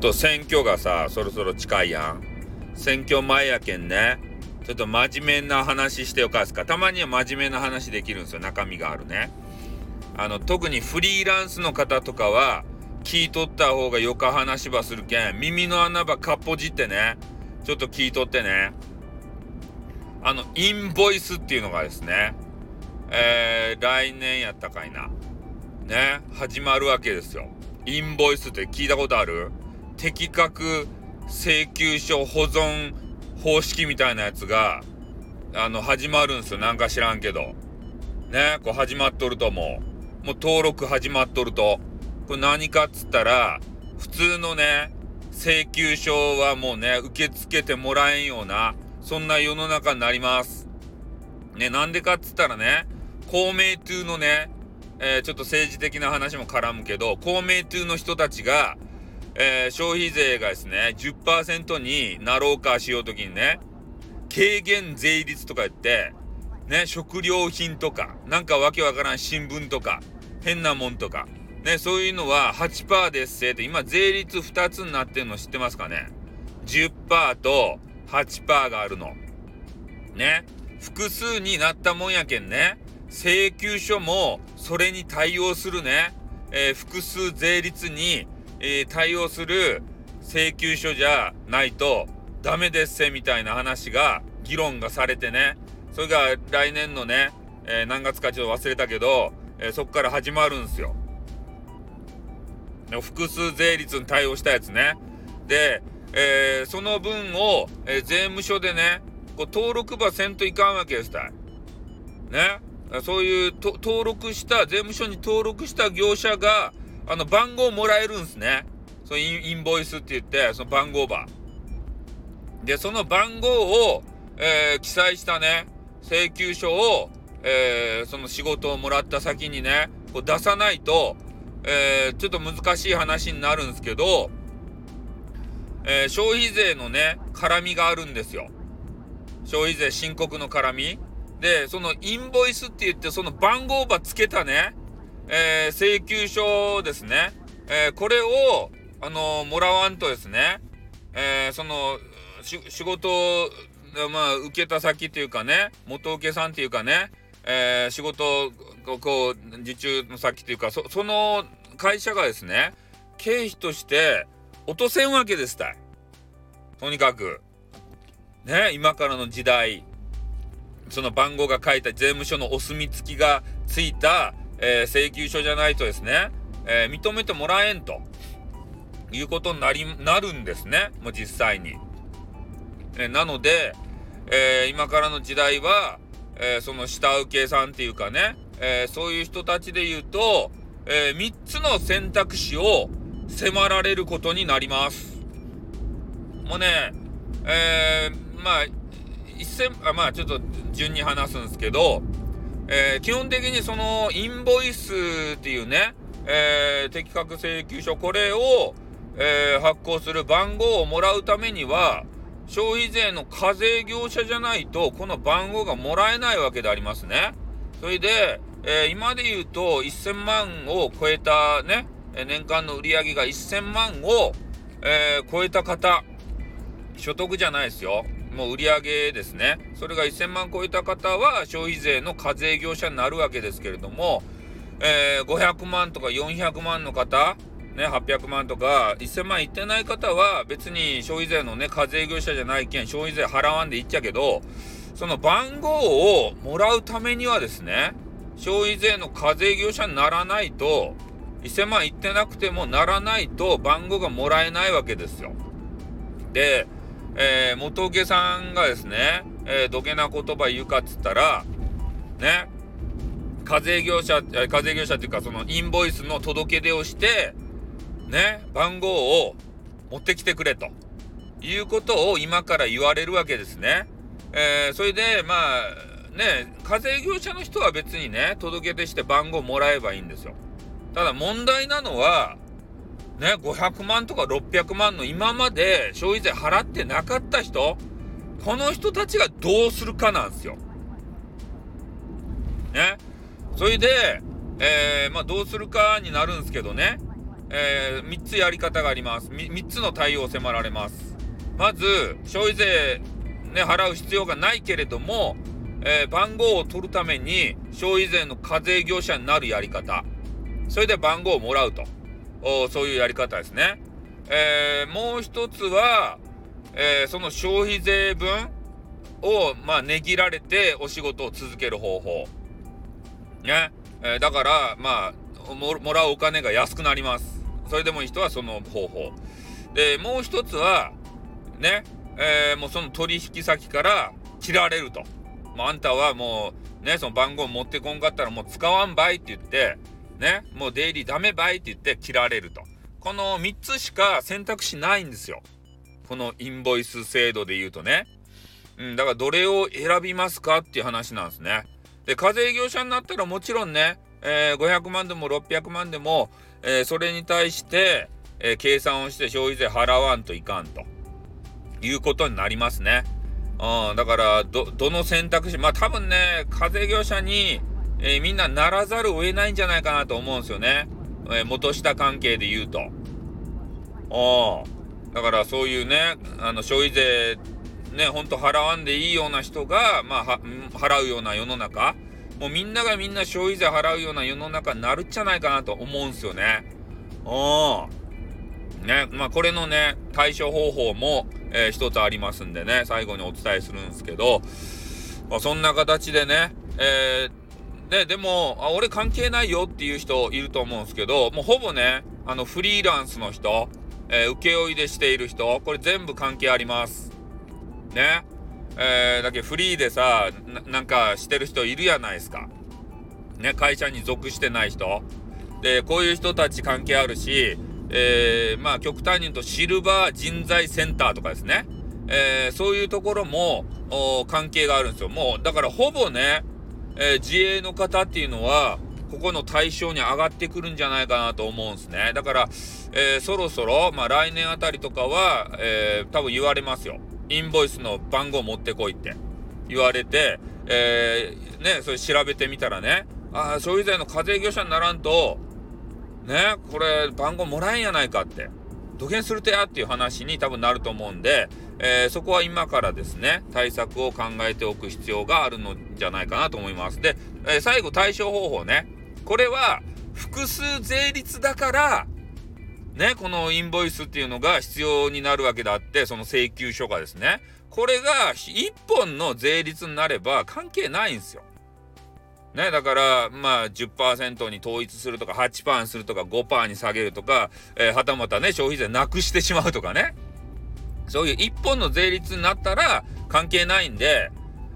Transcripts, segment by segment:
と選挙がさ、そろそろ近いやん。選挙前やけんね。ちょっと真面目な話してよかすか。たまには真面目な話できるんですよ。中身があるね。あの、特にフリーランスの方とかは、聞いとった方がよか話ばするけん、耳の穴ばかっぽじってね、ちょっと聞いとってね。あの、インボイスっていうのがですね、えー、来年やったかいな。ね、始まるわけですよ。インボイスって聞いたことある？適格請求書保存方式みたいなやつが、あの、始まるんすよ。なんか知らんけど。ね、こう始まっとると思う。もう登録始まっとると。これ何かっつったら、普通のね、請求書はもうね、受け付けてもらえんような、そんな世の中になります。ね、なんでかっつったらね、公明党のね、えー、ちょっと政治的な話も絡むけど、公明党の人たちが、えー、消費税がですね、10%になろうかしようときにね、軽減税率とか言って、ね、食料品とか、なんかわけわからん新聞とか、変なもんとか、ね、そういうのは8%ですせって、今税率2つになってるの知ってますかね ?10% と8%があるの。ね、複数になったもんやけんね、請求書もそれに対応するね、えー、複数税率に、えー、対応する請求書じゃないとダメですせみたいな話が議論がされてねそれが来年のね、えー、何月かちょっと忘れたけど、えそこから始まるんですよ。複数税率に対応したやつね。で、えその分を、え税務署でねこう登録ばせんといかんわけですたい。ね。そういう登録した税務署に登録した業者があの番号もらえるんですね。そのインボイスって言ってその番号ば。でその番号を、えー、記載したね請求書を、えー、その仕事をもらった先にねこう出さないと、えー、ちょっと難しい話になるんですけど、え消費税のね絡みがあるんですよ。消費税申告の絡み。で、そのインボイスって言って、その番号ばつけたね、えー、請求書ですね。えー、これを、あのー、もらわんとですね、えー、その、仕事、まあ、受けた先っていうかね、元請けさんっていうかね、え仕事、こう、受注の先っていうか、そ、その会社がですね、経費として落とせんわけですたい。とにかく。ね、今からの時代。その番号が書いた税務署のお墨付きがついた、えー、請求書じゃないとですね、えー、認めてもらえんということになり、なるんですね。もう実際に。えー、なので、え今からの時代は、えその下請けさんっていうかね、えそういう人たちで言うと、え3つの選択肢を迫られることになります。もうね、えまあ、一銭あまあちょっと順に話すんですけど、えー、基本的にそのインボイスっていうね、えー、適格請求書これを、えー、発行する番号をもらうためには消費税の課税業者じゃないとこの番号がもらえないわけでありますね。それで、え今で言うと1000万を超えたね年間の売り上げが1000万を、え超えた方所得じゃないですよもう売上ですねそれが1000万超えた方は消費税の課税業者になるわけですけれども、えー、500万とか400万の方ね、800万とか1000万いってない方は別に消費税のね課税業者じゃないけん消費税払わんでいっちゃけどその番号をもらうためにはですね消費税の課税業者にならないと1000万いってなくてもならないと番号がもらえないわけですよ。でえー、元請けさんがですね、えー、どげな言葉言うかっつったら、ね、課税業者、課税業者っていうか、そのインボイスの届け出をして、ね、番号を持ってきてくれということを今から言われるわけですね。えー、それで、まあ、ね、課税業者の人は別にね、届け出して番号もらえばいいんですよ。ただ問題なのは、ね、500万とか600万の今まで消費税払ってなかった人、この人たちがどうするかなんですよ。ね。それで、えー、まあどうするかになるんですけどね。えー、3つやり方があります。3つの対応を迫られます。まず、消費税、ね、払う必要がないけれども、えー、番号を取るために消費税の課税業者になるやり方。それで番号をもらうと。そういうやり方ですね。えー、もう一つは、えー、その消費税分を、まあ、値切られてお仕事を続ける方法。ね。えー、だから、まあも、もらうお金が安くなります。それでもいい人はその方法。で、もう一つは、ね、えー、もうその取引先から切られると。もうあんたはもう、ね、その番号持ってこんかったらもう使わんばいって言って、ね、もう出入りダメばいって言って切られると。この3つしか選択肢ないんですよ。このインボイス制度で言うとね。うん、だからどれを選びますかっていう話なんですね。で、課税業者になったらもちろんね、えー、500万でも600万でも、えー、それに対して、えー、計算をして消費税払わんといかんということになりますね。うん、だから、ど、どの選択肢、まあ多分ね、課税業者に、えー、みんなならざるを得ないんじゃないかなと思うんですよね。えー、元下関係で言うと。ああ。だからそういうね、あの消費税、ね、ほんと払わんでいいような人が、まあ、払うような世の中、もうみんながみんな消費税払うような世の中になるんじゃないかなと思うんすよね。ああ。ね、まあこれのね、対処方法も、えー、一つありますんでね、最後にお伝えするんですけど、まあ、そんな形でね、えーね、でも、あ、俺関係ないよっていう人いると思うんですけど、もうほぼね、あの、フリーランスの人、えー、請負いでしている人、これ全部関係あります。ね。えー、だけフリーでさなんかしてる人いるやないですか。ね、会社に属してない人。で、こういう人たち関係あるし、えー、まあ極端に言うとシルバー人材センターとかですね。えー、そういうところも関係があるんですよ。もう、だからほぼね、えー、自営の方っていうのは、ここの対象に上がってくるんじゃないかなと思うんですね。だから、えー、そろそろ、まあ来年あたりとかは、えー、多分言われますよ。インボイスの番号持ってこいって言われて、えー、ね、それ調べてみたらね、ああ、消費税の課税業者にならんと、ね、これ番号もらえんやないかって。土下するとやっていう話に多分なると思うんで、えー、そこは今からですね、対策を考えておく必要があるのじゃないかなと思います。で、えー、最後対処方法ね。これは複数税率だから、ね、このインボイスっていうのが必要になるわけであって、その請求書がですね、これが1本の税率になれば関係ないんですよ。ね、だから、まあ10%に統一するとか、8%にするとか、5%に下げるとか、えー、はたまたね、消費税なくしてしまうとかね。そういう一本の税率になったら関係ないんで、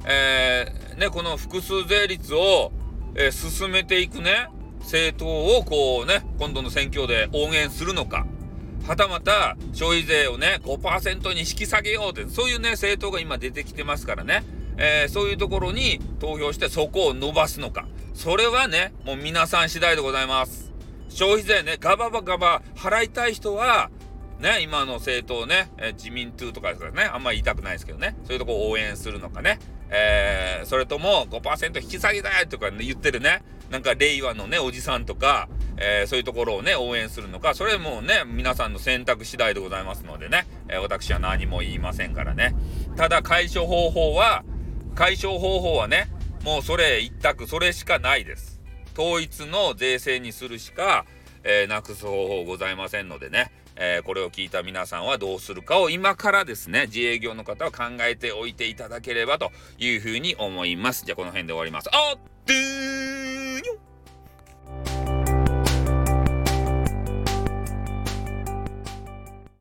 えー、ね、この複数税率を、えー、進めていくね、政党をこうね、今度の選挙で応援するのか、はたまた消費税をね、5%に引き下げようって、そういうね、政党が今出てきてますからね。えー、そういうところに投票してそこを伸ばすのか。それはね、もう皆さん次第でございます。消費税ね、ガバガバ払いたい人は、ね、今の政党ね、えー、自民党とかですからね、あんまり言いたくないですけどね、そういうとこ応援するのかね、えー、それとも5%引き下げだとか、ね、言ってるね、なんか令和のね、おじさんとか、えー、そういうところをね、応援するのか、それもね、皆さんの選択次第でございますのでね、え、私は何も言いませんからね。ただ、解消方法は、解消方法はね、もうそれ一択、それしかないです。統一の税制にするしか、えー、なくす方法ございませんのでね、えー、これを聞いた皆さんはどうするかを今からですね、自営業の方は考えておいていただければというふうに思います。じゃあこの辺で終わります。